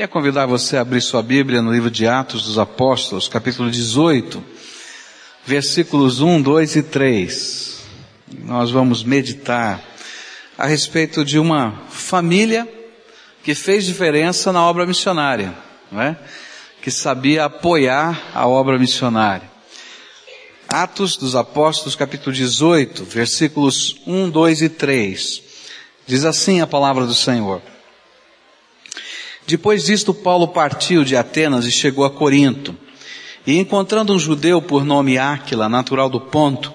Queria convidar você a abrir sua Bíblia no livro de Atos dos Apóstolos, capítulo 18, versículos 1, 2 e 3. Nós vamos meditar a respeito de uma família que fez diferença na obra missionária, não é? Que sabia apoiar a obra missionária. Atos dos Apóstolos, capítulo 18, versículos 1, 2 e 3. Diz assim a palavra do Senhor. Depois disto, Paulo partiu de Atenas e chegou a Corinto. E encontrando um judeu por nome Áquila, natural do Ponto,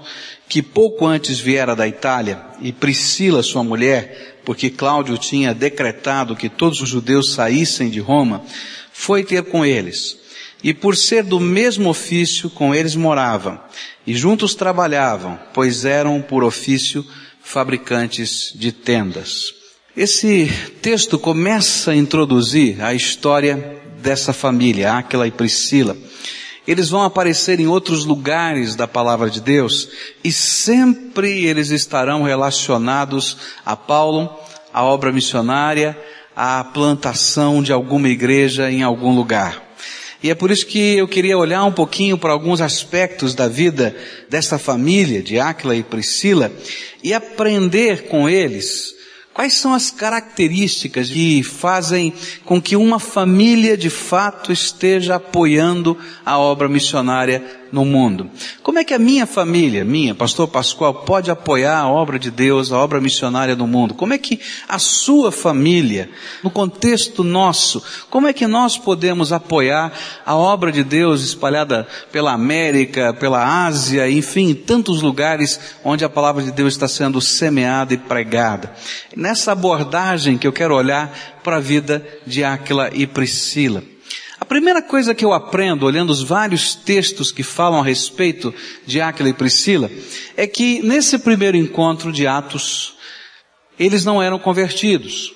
que pouco antes viera da Itália, e Priscila, sua mulher, porque Cláudio tinha decretado que todos os judeus saíssem de Roma, foi ter com eles. E por ser do mesmo ofício, com eles morava, e juntos trabalhavam, pois eram por ofício fabricantes de tendas. Esse texto começa a introduzir a história dessa família, Áquila e Priscila. Eles vão aparecer em outros lugares da palavra de Deus e sempre eles estarão relacionados a Paulo, a obra missionária, à plantação de alguma igreja em algum lugar. E é por isso que eu queria olhar um pouquinho para alguns aspectos da vida dessa família de Áquila e Priscila e aprender com eles Quais são as características que fazem com que uma família de fato esteja apoiando a obra missionária no mundo? Como é que a minha família, minha, pastor Pascoal, pode apoiar a obra de Deus, a obra missionária no mundo? Como é que a sua família, no contexto nosso, como é que nós podemos apoiar a obra de Deus espalhada pela América, pela Ásia, enfim, em tantos lugares onde a palavra de Deus está sendo semeada e pregada? nessa abordagem que eu quero olhar para a vida de Áquila e Priscila. A primeira coisa que eu aprendo, olhando os vários textos que falam a respeito de Áquila e Priscila, é que nesse primeiro encontro de Atos, eles não eram convertidos.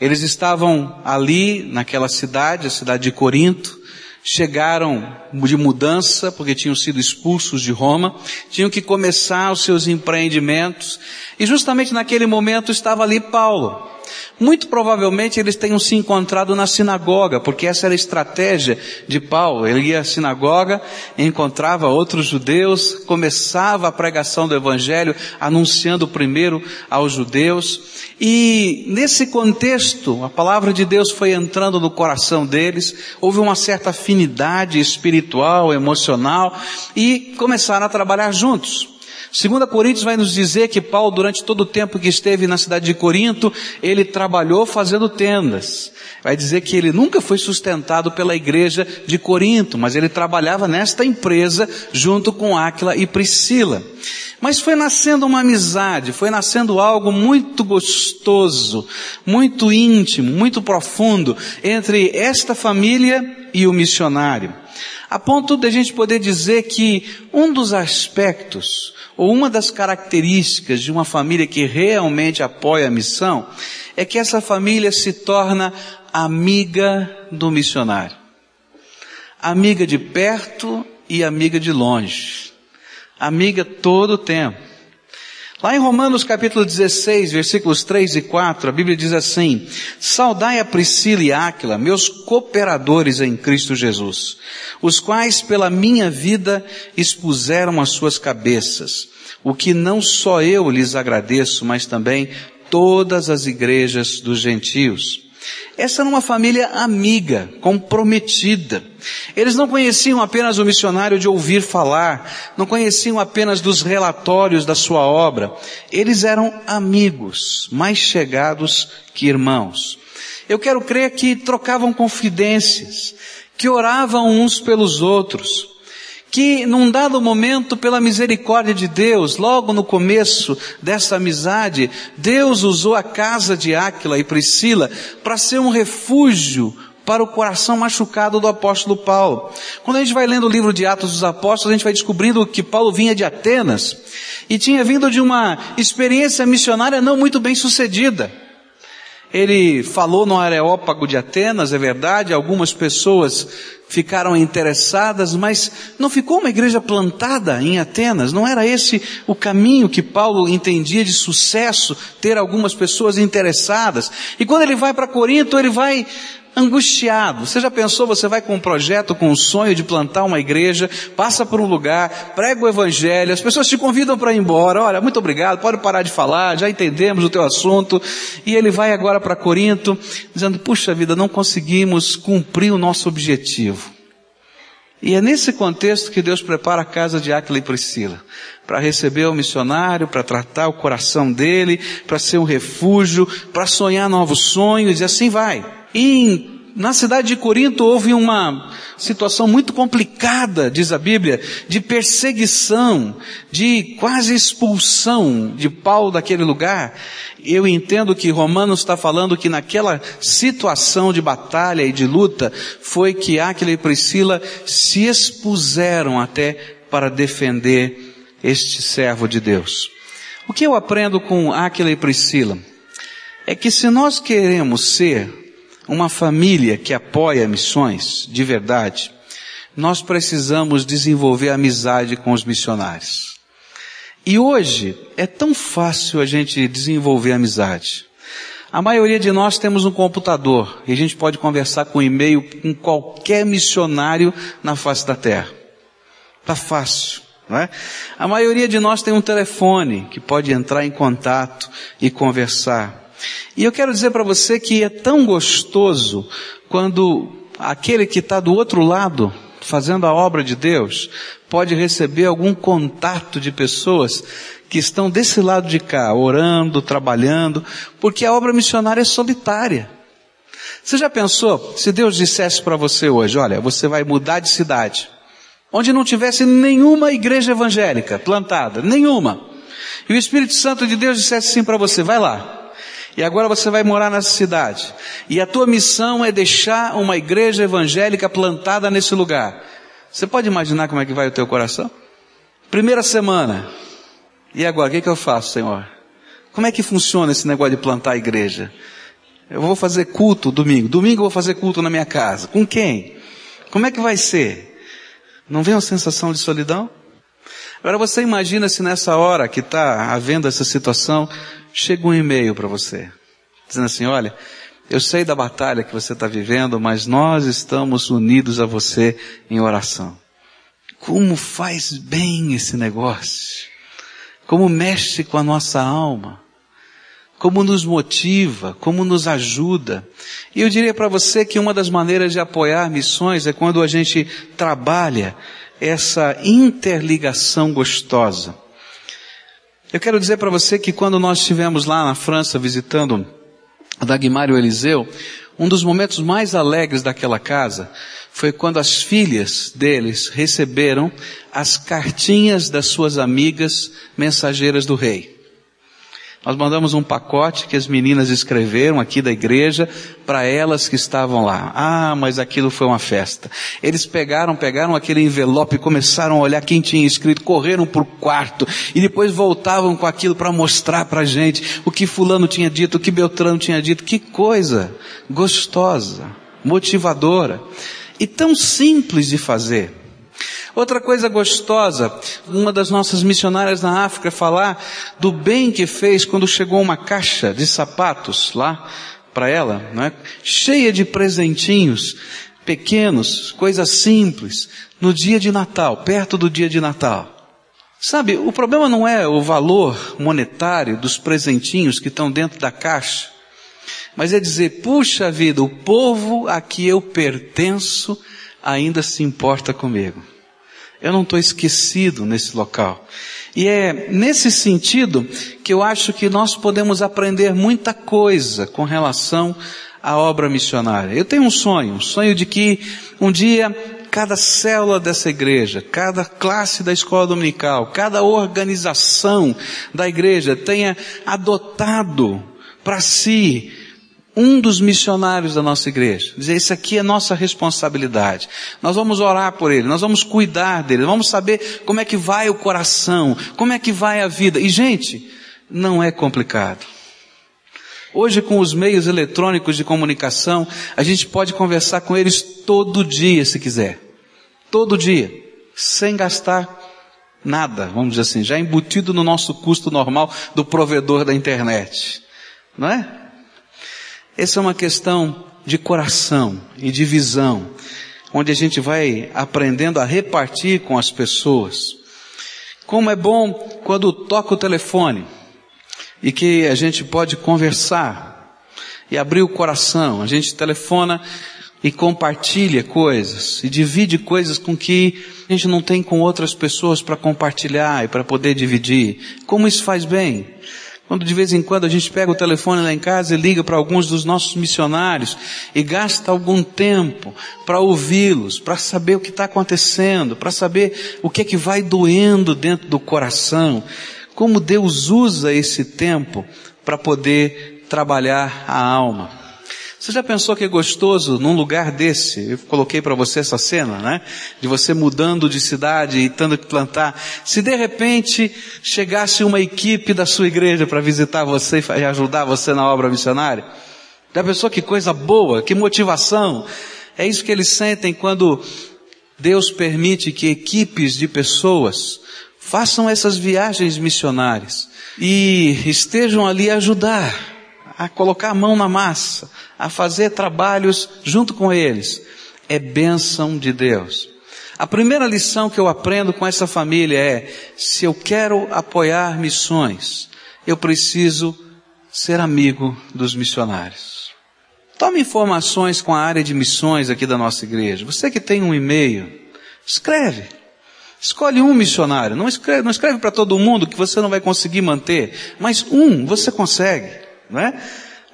Eles estavam ali, naquela cidade, a cidade de Corinto, chegaram de mudança, porque tinham sido expulsos de Roma, tinham que começar os seus empreendimentos, e justamente naquele momento estava ali Paulo. Muito provavelmente eles tenham se encontrado na sinagoga, porque essa era a estratégia de Paulo. Ele ia à sinagoga, encontrava outros judeus, começava a pregação do evangelho, anunciando primeiro aos judeus. E nesse contexto, a palavra de Deus foi entrando no coração deles, houve uma certa afinidade espiritual, emocional, e começaram a trabalhar juntos. Segunda Coríntios vai nos dizer que Paulo, durante todo o tempo que esteve na cidade de Corinto, ele trabalhou fazendo tendas. Vai dizer que ele nunca foi sustentado pela igreja de Corinto, mas ele trabalhava nesta empresa junto com Áquila e Priscila. Mas foi nascendo uma amizade, foi nascendo algo muito gostoso, muito íntimo, muito profundo entre esta família e o missionário. A ponto de a gente poder dizer que um dos aspectos ou uma das características de uma família que realmente apoia a missão é que essa família se torna amiga do missionário. Amiga de perto e amiga de longe. Amiga todo o tempo. Lá em Romanos capítulo 16, versículos 3 e 4, a Bíblia diz assim, Saudai a Priscila e Áquila, meus cooperadores em Cristo Jesus, os quais pela minha vida expuseram as suas cabeças, o que não só eu lhes agradeço, mas também todas as igrejas dos gentios. Essa era uma família amiga, comprometida. Eles não conheciam apenas o missionário de ouvir falar, não conheciam apenas dos relatórios da sua obra. Eles eram amigos, mais chegados que irmãos. Eu quero crer que trocavam confidências, que oravam uns pelos outros, que num dado momento, pela misericórdia de Deus, logo no começo dessa amizade, Deus usou a casa de Áquila e Priscila para ser um refúgio para o coração machucado do apóstolo Paulo. Quando a gente vai lendo o livro de Atos dos Apóstolos, a gente vai descobrindo que Paulo vinha de Atenas e tinha vindo de uma experiência missionária não muito bem sucedida. Ele falou no Areópago de Atenas, é verdade, algumas pessoas ficaram interessadas, mas não ficou uma igreja plantada em Atenas, não era esse o caminho que Paulo entendia de sucesso, ter algumas pessoas interessadas. E quando ele vai para Corinto, ele vai angustiado. Você já pensou, você vai com um projeto, com um sonho de plantar uma igreja, passa por um lugar, prega o evangelho, as pessoas te convidam para ir embora, olha, muito obrigado, pode parar de falar, já entendemos o teu assunto, e ele vai agora para Corinto, dizendo, puxa vida, não conseguimos cumprir o nosso objetivo. E é nesse contexto que Deus prepara a casa de Aquila e Priscila, para receber o missionário, para tratar o coração dele, para ser um refúgio, para sonhar novos sonhos, e assim vai. E na cidade de Corinto houve uma situação muito complicada, diz a Bíblia, de perseguição, de quase expulsão de Paulo daquele lugar. Eu entendo que Romanos está falando que naquela situação de batalha e de luta foi que Aquila e Priscila se expuseram até para defender este servo de Deus. O que eu aprendo com Aquila e Priscila é que se nós queremos ser uma família que apoia missões de verdade, nós precisamos desenvolver amizade com os missionários. E hoje é tão fácil a gente desenvolver amizade. A maioria de nós temos um computador e a gente pode conversar com e-mail com qualquer missionário na face da terra. Tá fácil, não é? A maioria de nós tem um telefone que pode entrar em contato e conversar. E eu quero dizer para você que é tão gostoso quando aquele que está do outro lado, fazendo a obra de Deus, pode receber algum contato de pessoas que estão desse lado de cá, orando, trabalhando, porque a obra missionária é solitária. Você já pensou, se Deus dissesse para você hoje, olha, você vai mudar de cidade, onde não tivesse nenhuma igreja evangélica plantada, nenhuma, e o Espírito Santo de Deus dissesse assim para você, vai lá, e agora você vai morar nessa cidade. E a tua missão é deixar uma igreja evangélica plantada nesse lugar. Você pode imaginar como é que vai o teu coração? Primeira semana. E agora, o que, que eu faço, Senhor? Como é que funciona esse negócio de plantar a igreja? Eu vou fazer culto domingo. Domingo eu vou fazer culto na minha casa. Com quem? Como é que vai ser? Não vem uma sensação de solidão? Agora você imagina se nessa hora que está havendo essa situação, chega um e-mail para você, dizendo assim, olha, eu sei da batalha que você está vivendo, mas nós estamos unidos a você em oração. Como faz bem esse negócio? Como mexe com a nossa alma? Como nos motiva? Como nos ajuda? E eu diria para você que uma das maneiras de apoiar missões é quando a gente trabalha essa interligação gostosa. Eu quero dizer para você que quando nós estivemos lá na França visitando Dagmar e o Eliseu, um dos momentos mais alegres daquela casa foi quando as filhas deles receberam as cartinhas das suas amigas mensageiras do rei. Nós mandamos um pacote que as meninas escreveram aqui da igreja para elas que estavam lá. Ah, mas aquilo foi uma festa. Eles pegaram, pegaram aquele envelope, começaram a olhar quem tinha escrito, correram para o quarto e depois voltavam com aquilo para mostrar para a gente o que fulano tinha dito, o que Beltrano tinha dito. Que coisa gostosa, motivadora e tão simples de fazer. Outra coisa gostosa, uma das nossas missionárias na África falar do bem que fez quando chegou uma caixa de sapatos lá para ela, né? cheia de presentinhos pequenos, coisas simples, no dia de Natal, perto do dia de Natal. Sabe, o problema não é o valor monetário dos presentinhos que estão dentro da caixa, mas é dizer, puxa vida, o povo a que eu pertenço ainda se importa comigo. Eu não estou esquecido nesse local. E é nesse sentido que eu acho que nós podemos aprender muita coisa com relação à obra missionária. Eu tenho um sonho, um sonho de que um dia cada célula dessa igreja, cada classe da escola dominical, cada organização da igreja tenha adotado para si um dos missionários da nossa igreja. Dizer, isso aqui é nossa responsabilidade. Nós vamos orar por ele, nós vamos cuidar dele, vamos saber como é que vai o coração, como é que vai a vida. E gente, não é complicado. Hoje com os meios eletrônicos de comunicação, a gente pode conversar com eles todo dia se quiser. Todo dia. Sem gastar nada, vamos dizer assim, já embutido no nosso custo normal do provedor da internet. Não é? Essa é uma questão de coração e de visão, onde a gente vai aprendendo a repartir com as pessoas. Como é bom quando toca o telefone e que a gente pode conversar e abrir o coração. A gente telefona e compartilha coisas e divide coisas com que a gente não tem com outras pessoas para compartilhar e para poder dividir. Como isso faz bem? Quando de vez em quando a gente pega o telefone lá em casa e liga para alguns dos nossos missionários e gasta algum tempo para ouvi-los, para saber o que está acontecendo, para saber o que é que vai doendo dentro do coração, como Deus usa esse tempo para poder trabalhar a alma. Você já pensou que é gostoso num lugar desse? Eu coloquei para você essa cena, né? De você mudando de cidade e tendo que plantar. Se de repente chegasse uma equipe da sua igreja para visitar você e ajudar você na obra missionária? Já pensou que coisa boa, que motivação? É isso que eles sentem quando Deus permite que equipes de pessoas façam essas viagens missionárias e estejam ali a ajudar a colocar a mão na massa, a fazer trabalhos junto com eles. É bênção de Deus. A primeira lição que eu aprendo com essa família é, se eu quero apoiar missões, eu preciso ser amigo dos missionários. Tome informações com a área de missões aqui da nossa igreja. Você que tem um e-mail, escreve. Escolhe um missionário. Não escreve, não escreve para todo mundo que você não vai conseguir manter, mas um você consegue não é?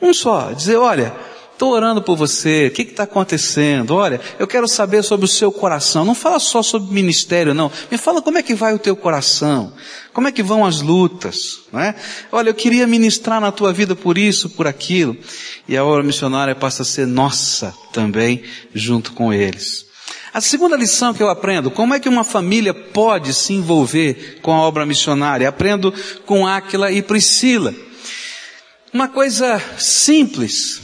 Um só, dizer, olha, estou orando por você, o que está acontecendo? Olha, eu quero saber sobre o seu coração. Não fala só sobre ministério, não. Me fala como é que vai o teu coração. Como é que vão as lutas, não é? Olha, eu queria ministrar na tua vida por isso, por aquilo. E a obra missionária passa a ser nossa também, junto com eles. A segunda lição que eu aprendo, como é que uma família pode se envolver com a obra missionária? Aprendo com Áquila e Priscila. Uma coisa simples,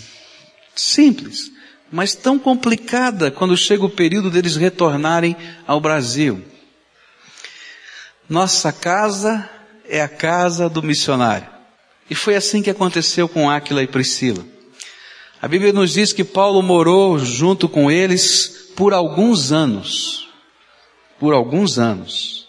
simples, mas tão complicada quando chega o período deles retornarem ao Brasil. Nossa casa é a casa do missionário. E foi assim que aconteceu com Áquila e Priscila. A Bíblia nos diz que Paulo morou junto com eles por alguns anos. Por alguns anos.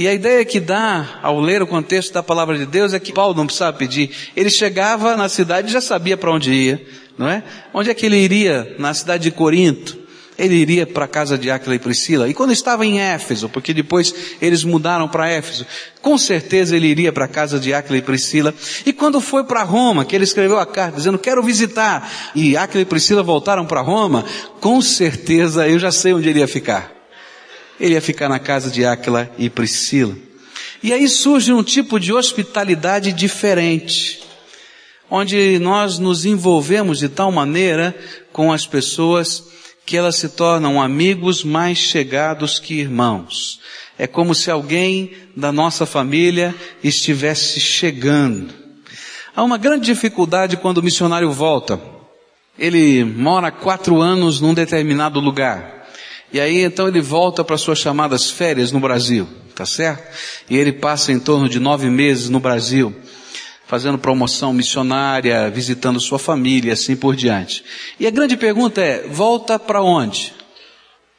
E a ideia que dá ao ler o contexto da palavra de Deus é que Paulo não precisava pedir. Ele chegava na cidade e já sabia para onde ia, não é? Onde é que ele iria? Na cidade de Corinto. Ele iria para a casa de Áquila e Priscila. E quando estava em Éfeso, porque depois eles mudaram para Éfeso, com certeza ele iria para a casa de Áquila e Priscila. E quando foi para Roma, que ele escreveu a carta dizendo, quero visitar, e Áquila e Priscila voltaram para Roma, com certeza eu já sei onde ele ia ficar ele ia ficar na casa de Áquila e Priscila. E aí surge um tipo de hospitalidade diferente, onde nós nos envolvemos de tal maneira com as pessoas que elas se tornam amigos mais chegados que irmãos. É como se alguém da nossa família estivesse chegando. Há uma grande dificuldade quando o missionário volta. Ele mora quatro anos num determinado lugar. E aí então ele volta para suas chamadas férias no Brasil, tá certo? E ele passa em torno de nove meses no Brasil, fazendo promoção missionária, visitando sua família, assim por diante. E a grande pergunta é, volta para onde?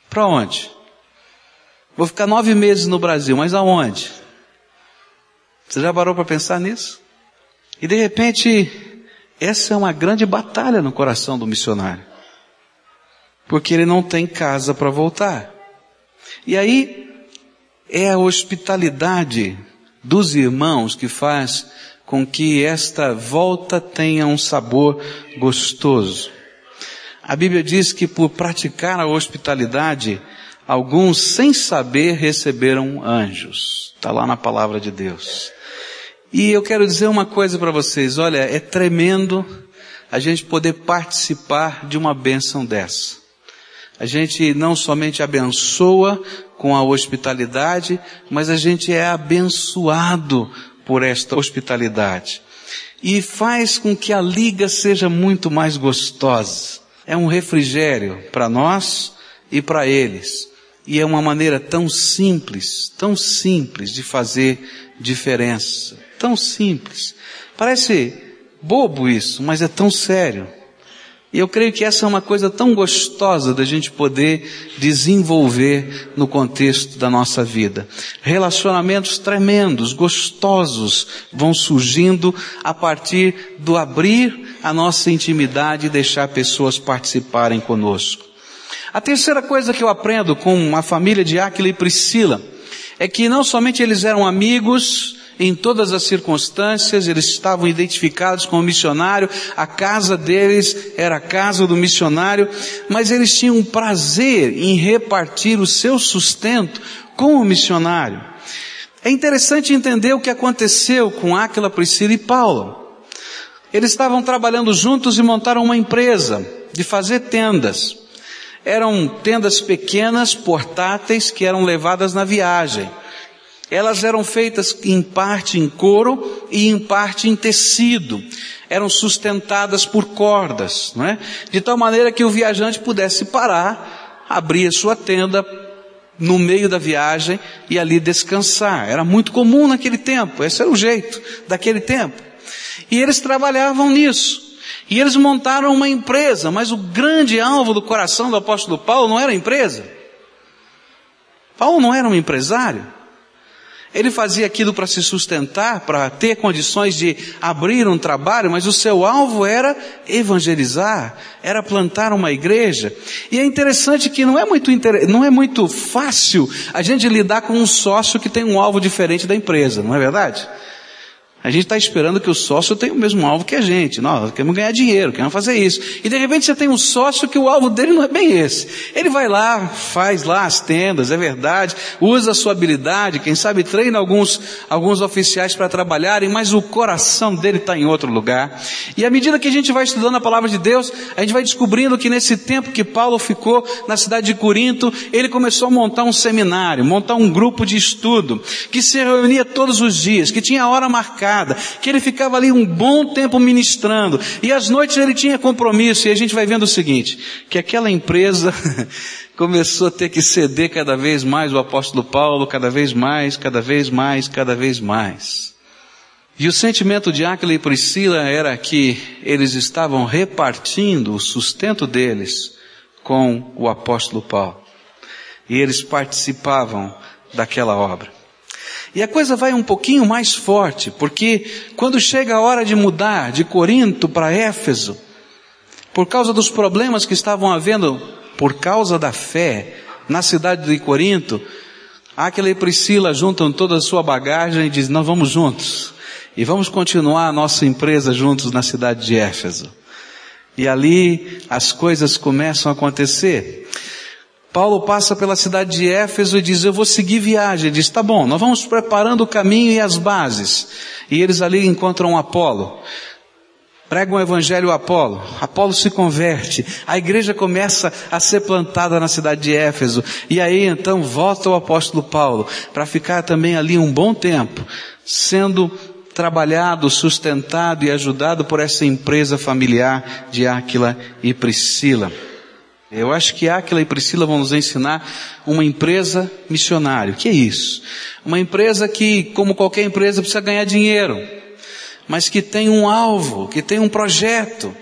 Para onde? Vou ficar nove meses no Brasil, mas aonde? Você já parou para pensar nisso? E de repente, essa é uma grande batalha no coração do missionário porque ele não tem casa para voltar. E aí é a hospitalidade dos irmãos que faz com que esta volta tenha um sabor gostoso. A Bíblia diz que por praticar a hospitalidade, alguns sem saber receberam anjos. Está lá na palavra de Deus. E eu quero dizer uma coisa para vocês, olha, é tremendo a gente poder participar de uma bênção dessa. A gente não somente abençoa com a hospitalidade, mas a gente é abençoado por esta hospitalidade. E faz com que a liga seja muito mais gostosa. É um refrigério para nós e para eles. E é uma maneira tão simples, tão simples de fazer diferença. Tão simples. Parece bobo isso, mas é tão sério. E eu creio que essa é uma coisa tão gostosa da gente poder desenvolver no contexto da nossa vida. Relacionamentos tremendos, gostosos, vão surgindo a partir do abrir a nossa intimidade e deixar pessoas participarem conosco. A terceira coisa que eu aprendo com a família de Aquila e Priscila é que não somente eles eram amigos, em todas as circunstâncias, eles estavam identificados como missionário, a casa deles era a casa do missionário, mas eles tinham prazer em repartir o seu sustento com o missionário. É interessante entender o que aconteceu com Áquila, Priscila e Paulo. Eles estavam trabalhando juntos e montaram uma empresa de fazer tendas. Eram tendas pequenas, portáteis, que eram levadas na viagem elas eram feitas em parte em couro e em parte em tecido. Eram sustentadas por cordas, não é? De tal maneira que o viajante pudesse parar, abrir a sua tenda no meio da viagem e ali descansar. Era muito comum naquele tempo, esse era o jeito daquele tempo. E eles trabalhavam nisso. E eles montaram uma empresa, mas o grande alvo do coração do apóstolo Paulo não era a empresa. Paulo não era um empresário. Ele fazia aquilo para se sustentar, para ter condições de abrir um trabalho, mas o seu alvo era evangelizar, era plantar uma igreja. E é interessante que não é muito, não é muito fácil a gente lidar com um sócio que tem um alvo diferente da empresa, não é verdade? A gente está esperando que o sócio tenha o mesmo alvo que a gente. Nós queremos ganhar dinheiro, queremos fazer isso. E de repente você tem um sócio que o alvo dele não é bem esse. Ele vai lá, faz lá as tendas, é verdade, usa a sua habilidade, quem sabe treina alguns, alguns oficiais para trabalharem, mas o coração dele está em outro lugar. E à medida que a gente vai estudando a palavra de Deus, a gente vai descobrindo que nesse tempo que Paulo ficou na cidade de Corinto, ele começou a montar um seminário, montar um grupo de estudo, que se reunia todos os dias, que tinha hora marcada que ele ficava ali um bom tempo ministrando, e às noites ele tinha compromisso, e a gente vai vendo o seguinte, que aquela empresa começou a ter que ceder cada vez mais o apóstolo Paulo, cada vez mais, cada vez mais, cada vez mais. E o sentimento de Áquila e Priscila era que eles estavam repartindo o sustento deles com o apóstolo Paulo. E eles participavam daquela obra. E a coisa vai um pouquinho mais forte, porque quando chega a hora de mudar de Corinto para Éfeso, por causa dos problemas que estavam havendo por causa da fé na cidade de Corinto, Aquila e Priscila juntam toda a sua bagagem e dizem, nós vamos juntos. E vamos continuar a nossa empresa juntos na cidade de Éfeso. E ali as coisas começam a acontecer. Paulo passa pela cidade de Éfeso e diz, eu vou seguir viagem. Ele diz, tá bom, nós vamos preparando o caminho e as bases. E eles ali encontram Apolo. Pregam o evangelho a Apolo. Apolo se converte. A igreja começa a ser plantada na cidade de Éfeso. E aí então volta o apóstolo Paulo para ficar também ali um bom tempo, sendo trabalhado, sustentado e ajudado por essa empresa familiar de Áquila e Priscila. Eu acho que Aquila e Priscila vão nos ensinar uma empresa missionária. O que é isso? Uma empresa que, como qualquer empresa, precisa ganhar dinheiro, mas que tem um alvo, que tem um projeto,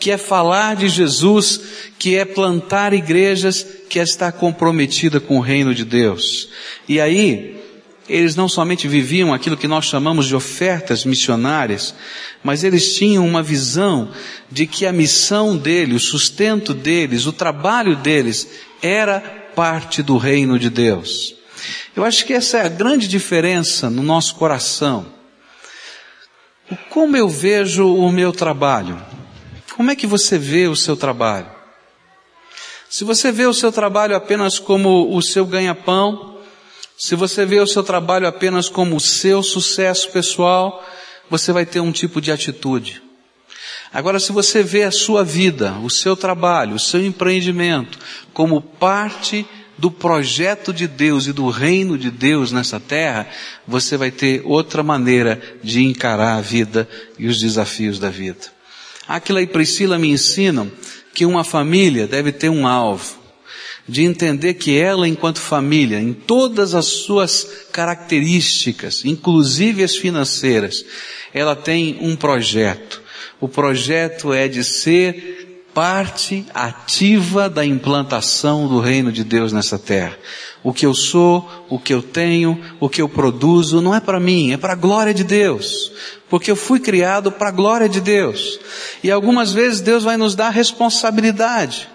que é falar de Jesus, que é plantar igrejas, que é estar comprometida com o reino de Deus. E aí, eles não somente viviam aquilo que nós chamamos de ofertas missionárias, mas eles tinham uma visão de que a missão deles, o sustento deles, o trabalho deles era parte do reino de Deus. Eu acho que essa é a grande diferença no nosso coração. Como eu vejo o meu trabalho? Como é que você vê o seu trabalho? Se você vê o seu trabalho apenas como o seu ganha-pão, se você vê o seu trabalho apenas como o seu sucesso pessoal, você vai ter um tipo de atitude. Agora, se você vê a sua vida, o seu trabalho, o seu empreendimento como parte do projeto de Deus e do reino de Deus nessa terra, você vai ter outra maneira de encarar a vida e os desafios da vida. Aquila e Priscila me ensinam que uma família deve ter um alvo de entender que ela, enquanto família, em todas as suas características, inclusive as financeiras, ela tem um projeto. O projeto é de ser parte ativa da implantação do reino de Deus nessa terra. O que eu sou, o que eu tenho, o que eu produzo, não é para mim, é para a glória de Deus. Porque eu fui criado para a glória de Deus. E algumas vezes Deus vai nos dar responsabilidade.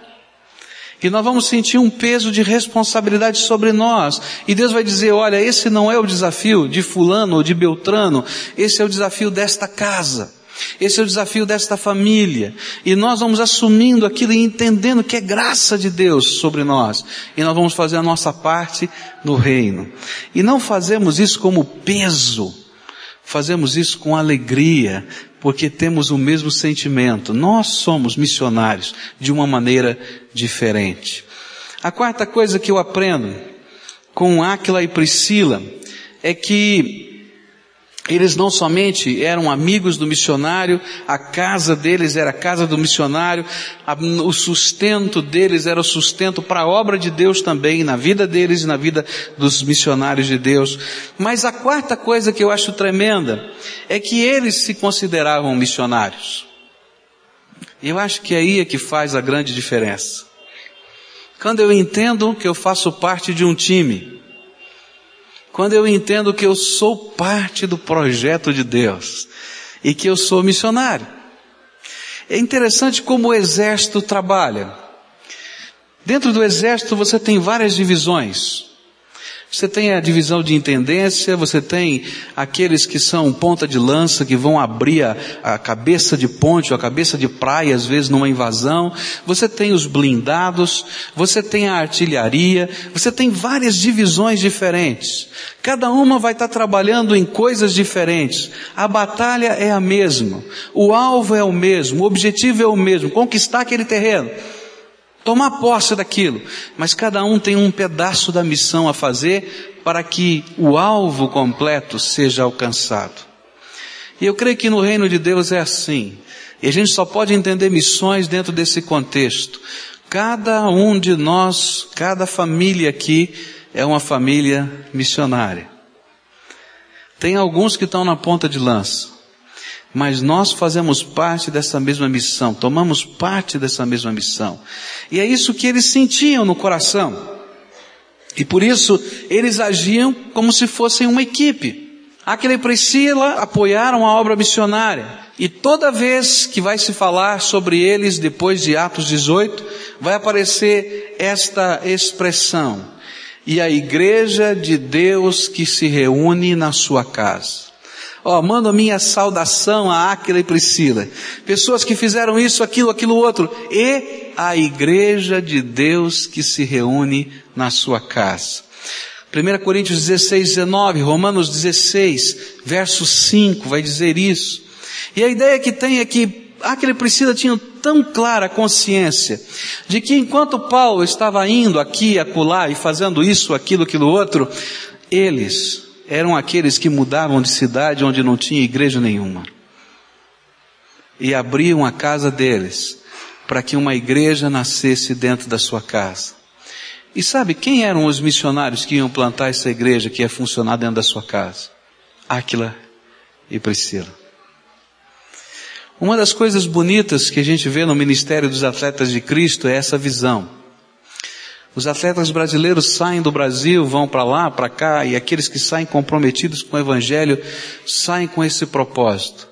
E nós vamos sentir um peso de responsabilidade sobre nós. E Deus vai dizer, olha, esse não é o desafio de fulano ou de Beltrano, esse é o desafio desta casa. Esse é o desafio desta família. E nós vamos assumindo aquilo e entendendo que é graça de Deus sobre nós. E nós vamos fazer a nossa parte no reino. E não fazemos isso como peso. Fazemos isso com alegria, porque temos o mesmo sentimento. Nós somos missionários de uma maneira diferente. A quarta coisa que eu aprendo com Áquila e Priscila é que eles não somente eram amigos do missionário, a casa deles era a casa do missionário, a, o sustento deles era o sustento para a obra de Deus também, na vida deles e na vida dos missionários de Deus. Mas a quarta coisa que eu acho tremenda é que eles se consideravam missionários. Eu acho que aí é que faz a grande diferença. Quando eu entendo que eu faço parte de um time, quando eu entendo que eu sou parte do projeto de Deus e que eu sou missionário. É interessante como o exército trabalha. Dentro do exército você tem várias divisões. Você tem a divisão de intendência, você tem aqueles que são ponta de lança, que vão abrir a, a, cabeça de ponte ou a cabeça de praia, às vezes numa invasão. Você tem os blindados, você tem a artilharia, você tem várias divisões diferentes. Cada uma vai estar trabalhando em coisas diferentes. A batalha é a mesma. O alvo é o mesmo. O objetivo é o mesmo. Conquistar aquele terreno tomar posse daquilo, mas cada um tem um pedaço da missão a fazer para que o alvo completo seja alcançado. E eu creio que no reino de Deus é assim. E a gente só pode entender missões dentro desse contexto. Cada um de nós, cada família aqui é uma família missionária. Tem alguns que estão na ponta de lança mas nós fazemos parte dessa mesma missão, tomamos parte dessa mesma missão. E é isso que eles sentiam no coração. E por isso eles agiam como se fossem uma equipe. Aquele e Priscila apoiaram a obra missionária. E toda vez que vai se falar sobre eles, depois de Atos 18, vai aparecer esta expressão. E a igreja de Deus que se reúne na sua casa. Ó, oh, mando minha saudação a Áquila e Priscila. Pessoas que fizeram isso, aquilo, aquilo outro. E a igreja de Deus que se reúne na sua casa. 1 Coríntios 16, 19, Romanos 16, verso 5 vai dizer isso. E a ideia que tem é que Áquila e Priscila tinham tão clara consciência de que enquanto Paulo estava indo aqui, acolá e fazendo isso, aquilo, aquilo outro, eles eram aqueles que mudavam de cidade onde não tinha igreja nenhuma. E abriam a casa deles para que uma igreja nascesse dentro da sua casa. E sabe quem eram os missionários que iam plantar essa igreja que ia funcionar dentro da sua casa? Áquila e Priscila. Uma das coisas bonitas que a gente vê no ministério dos atletas de Cristo é essa visão. Os atletas brasileiros saem do Brasil, vão para lá, para cá, e aqueles que saem comprometidos com o Evangelho saem com esse propósito.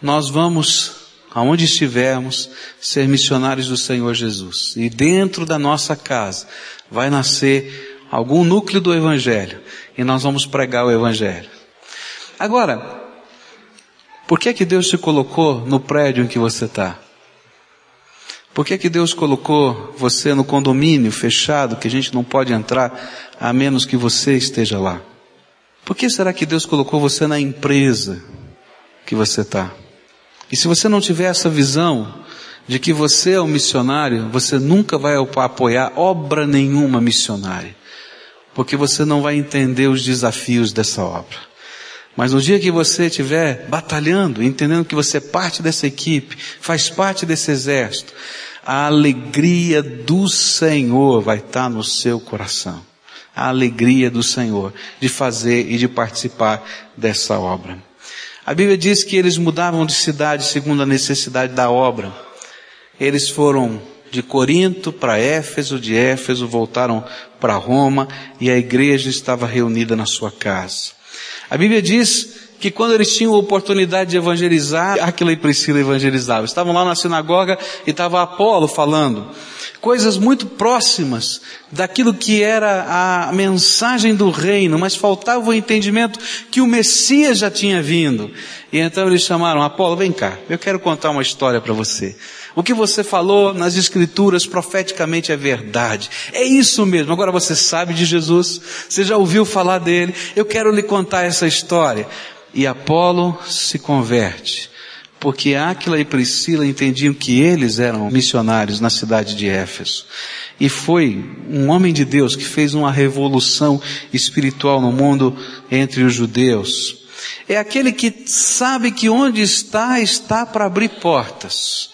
Nós vamos, aonde estivermos, ser missionários do Senhor Jesus. E dentro da nossa casa vai nascer algum núcleo do Evangelho, e nós vamos pregar o Evangelho. Agora, por que é que Deus te colocou no prédio em que você está? Por que, que Deus colocou você no condomínio fechado que a gente não pode entrar a menos que você esteja lá? Por que será que Deus colocou você na empresa que você está? E se você não tiver essa visão de que você é um missionário, você nunca vai apoiar obra nenhuma missionária, porque você não vai entender os desafios dessa obra. Mas no dia que você estiver batalhando, entendendo que você é parte dessa equipe, faz parte desse exército, a alegria do Senhor vai estar no seu coração. A alegria do Senhor de fazer e de participar dessa obra. A Bíblia diz que eles mudavam de cidade segundo a necessidade da obra. Eles foram de Corinto para Éfeso, de Éfeso voltaram para Roma e a igreja estava reunida na sua casa. A Bíblia diz que quando eles tinham oportunidade de evangelizar, Aquila e Priscila evangelizavam. Estavam lá na sinagoga e estava Apolo falando coisas muito próximas daquilo que era a mensagem do reino, mas faltava o entendimento que o Messias já tinha vindo. E então eles chamaram Apolo, vem cá, eu quero contar uma história para você. O que você falou nas escrituras profeticamente é verdade. É isso mesmo. Agora você sabe de Jesus, você já ouviu falar dele. Eu quero lhe contar essa história. E Apolo se converte porque Áquila e Priscila entendiam que eles eram missionários na cidade de Éfeso. E foi um homem de Deus que fez uma revolução espiritual no mundo entre os judeus. É aquele que sabe que onde está, está para abrir portas.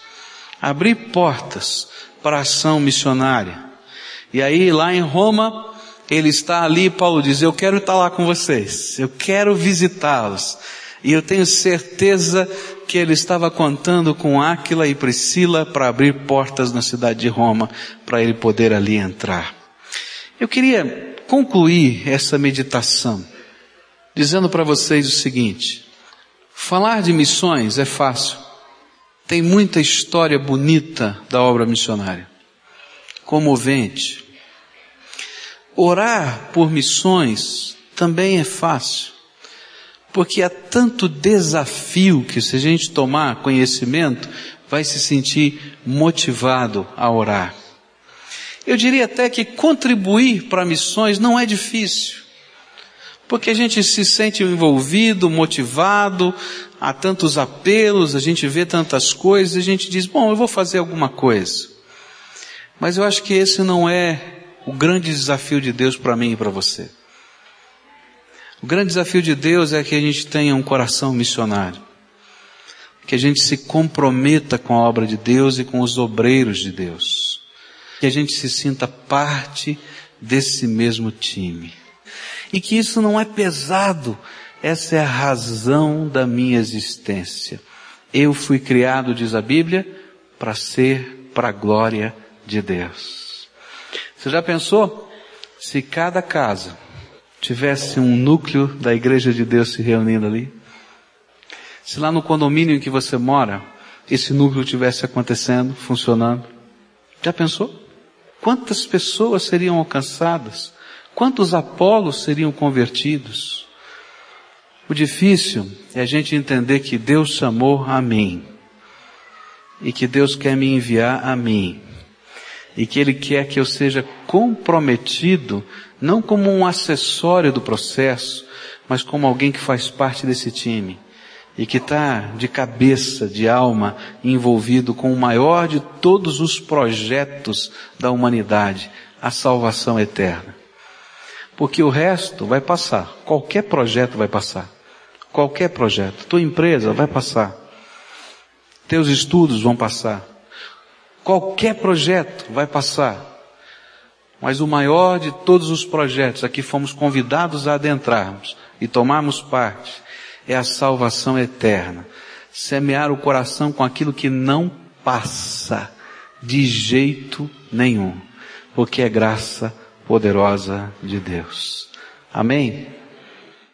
Abrir portas para a ação missionária. E aí lá em Roma, ele está ali, Paulo diz, eu quero estar lá com vocês. Eu quero visitá-los. E eu tenho certeza que ele estava contando com Áquila e Priscila para abrir portas na cidade de Roma, para ele poder ali entrar. Eu queria concluir essa meditação dizendo para vocês o seguinte: falar de missões é fácil. Tem muita história bonita da obra missionária, comovente. Orar por missões também é fácil. Porque há tanto desafio que se a gente tomar conhecimento, vai se sentir motivado a orar. Eu diria até que contribuir para missões não é difícil. Porque a gente se sente envolvido, motivado, há tantos apelos, a gente vê tantas coisas, a gente diz, bom, eu vou fazer alguma coisa. Mas eu acho que esse não é o grande desafio de Deus para mim e para você. O grande desafio de Deus é que a gente tenha um coração missionário. Que a gente se comprometa com a obra de Deus e com os obreiros de Deus. Que a gente se sinta parte desse mesmo time. E que isso não é pesado. Essa é a razão da minha existência. Eu fui criado, diz a Bíblia, para ser para a glória de Deus. Você já pensou? Se cada casa tivesse um núcleo da igreja de Deus se reunindo ali, se lá no condomínio em que você mora, esse núcleo tivesse acontecendo, funcionando, já pensou? Quantas pessoas seriam alcançadas? Quantos Apolos seriam convertidos? O difícil é a gente entender que Deus chamou a mim e que Deus quer me enviar a mim e que Ele quer que eu seja comprometido não como um acessório do processo, mas como alguém que faz parte desse time e que está de cabeça, de alma, envolvido com o maior de todos os projetos da humanidade, a salvação eterna. Porque o resto vai passar, qualquer projeto vai passar, qualquer projeto, tua empresa vai passar, teus estudos vão passar, qualquer projeto vai passar, mas o maior de todos os projetos a que fomos convidados a adentrarmos e tomarmos parte é a salvação eterna. Semear o coração com aquilo que não passa de jeito nenhum, porque é graça poderosa de Deus. Amém?